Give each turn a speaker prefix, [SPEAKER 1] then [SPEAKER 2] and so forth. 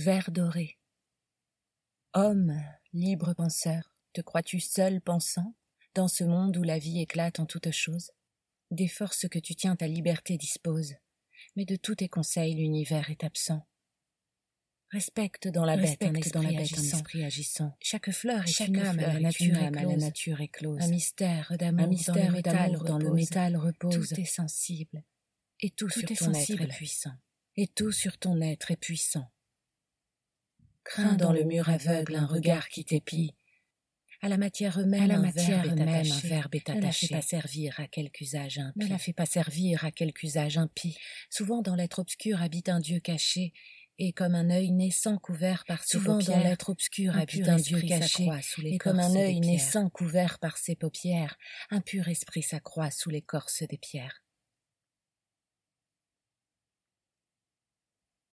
[SPEAKER 1] Vert doré. Homme, libre penseur, te crois-tu seul pensant, dans ce monde où la vie éclate en toutes choses Des forces que tu tiens ta liberté dispose, mais de tous tes conseils l'univers est absent. Respecte dans la bête un esprit, dans la bête agissant. un esprit agissant. Chaque fleur est Chaque une âme à la nature, à la nature éclose. Un mystère d'amour, un mystère dans le métal repose. Tout est sensible, et tout, tout sur est ton sensible. être est puissant. Et tout sur ton être est puissant. Crains dans le mur aveugle un regard qui t'épie. À la matière même, à la matière un, même un verbe est attaché. Ne la fait pas servir à quelque usage impie. Ne la fait pas servir à quelque usage impie. Souvent dans l'être obscur habite un Dieu caché, et comme un œil naissant couvert par ses Souvent paupières, dans l'être obscur habite un Dieu caché, et comme un œil naissant couvert par ses paupières, un pur esprit s'accroît sous l'écorce des pierres.